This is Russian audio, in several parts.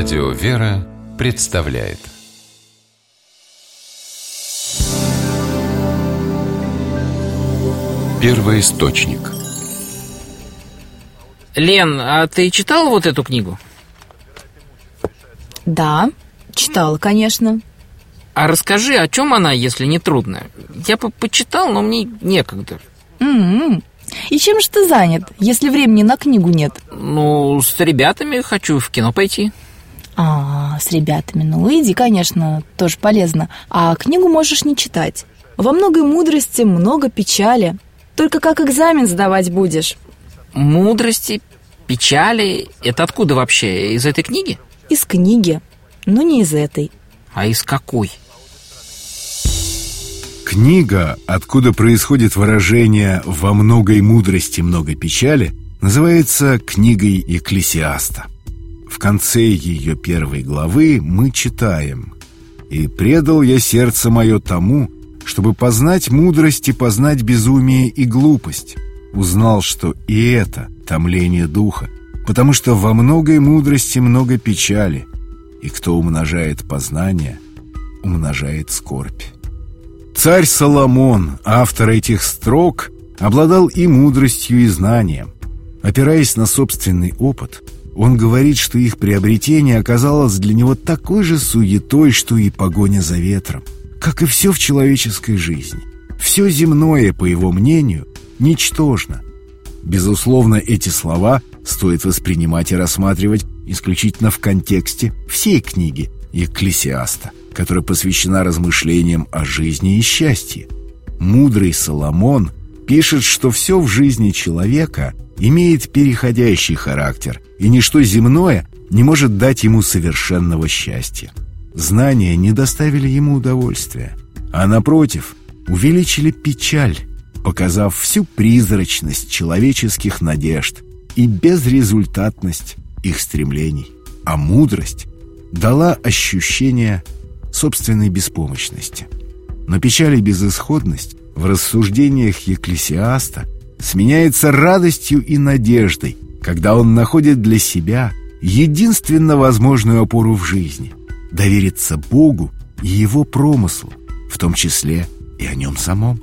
Радио «Вера» представляет Первый источник Лен, а ты читала вот эту книгу? Да, читала, конечно. А расскажи, о чем она, если не трудно? Я бы почитал, но мне некогда. М-м. И чем же ты занят, если времени на книгу нет? Ну, с ребятами хочу в кино пойти. С ребятами. Ну, иди, конечно, тоже полезно. А книгу можешь не читать. Во многой мудрости много печали. Только как экзамен сдавать будешь? Мудрости, печали — это откуда вообще? Из этой книги? Из книги, но не из этой. А из какой? Книга, откуда происходит выражение «во многой мудрости много печали», называется книгой Екклесиаста. В конце ее первой главы мы читаем «И предал я сердце мое тому, чтобы познать мудрость и познать безумие и глупость. Узнал, что и это томление духа, потому что во многой мудрости много печали, и кто умножает познание, умножает скорбь». Царь Соломон, автор этих строк, обладал и мудростью, и знанием. Опираясь на собственный опыт, он говорит, что их приобретение оказалось для него такой же суетой, что и погоня за ветром, как и все в человеческой жизни. Все земное, по его мнению, ничтожно. Безусловно, эти слова стоит воспринимать и рассматривать исключительно в контексте всей книги Екклесиаста которая посвящена размышлениям о жизни и счастье. Мудрый Соломон пишет, что все в жизни человека имеет переходящий характер, и ничто земное не может дать ему совершенного счастья. Знания не доставили ему удовольствия, а, напротив, увеличили печаль, показав всю призрачность человеческих надежд и безрезультатность их стремлений. А мудрость дала ощущение собственной беспомощности. Но печаль и безысходность в рассуждениях Екклесиаста сменяется радостью и надеждой, когда он находит для себя единственно возможную опору в жизни — довериться Богу и Его промыслу, в том числе и о нем самом.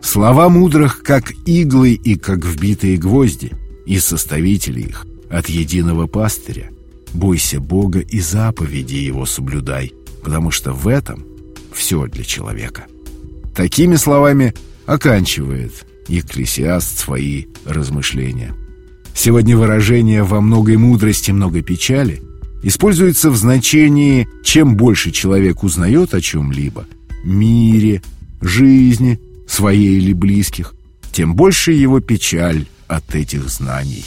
Слова мудрых, как иглы и как вбитые гвозди, и составители их от единого пастыря. Бойся Бога и заповеди Его соблюдай — потому что в этом все для человека. Такими словами оканчивает Екклесиаст свои размышления. Сегодня выражение «во многой мудрости много печали» используется в значении «чем больше человек узнает о чем-либо, мире, жизни, своей или близких, тем больше его печаль от этих знаний».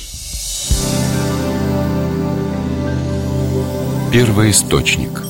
Первый источник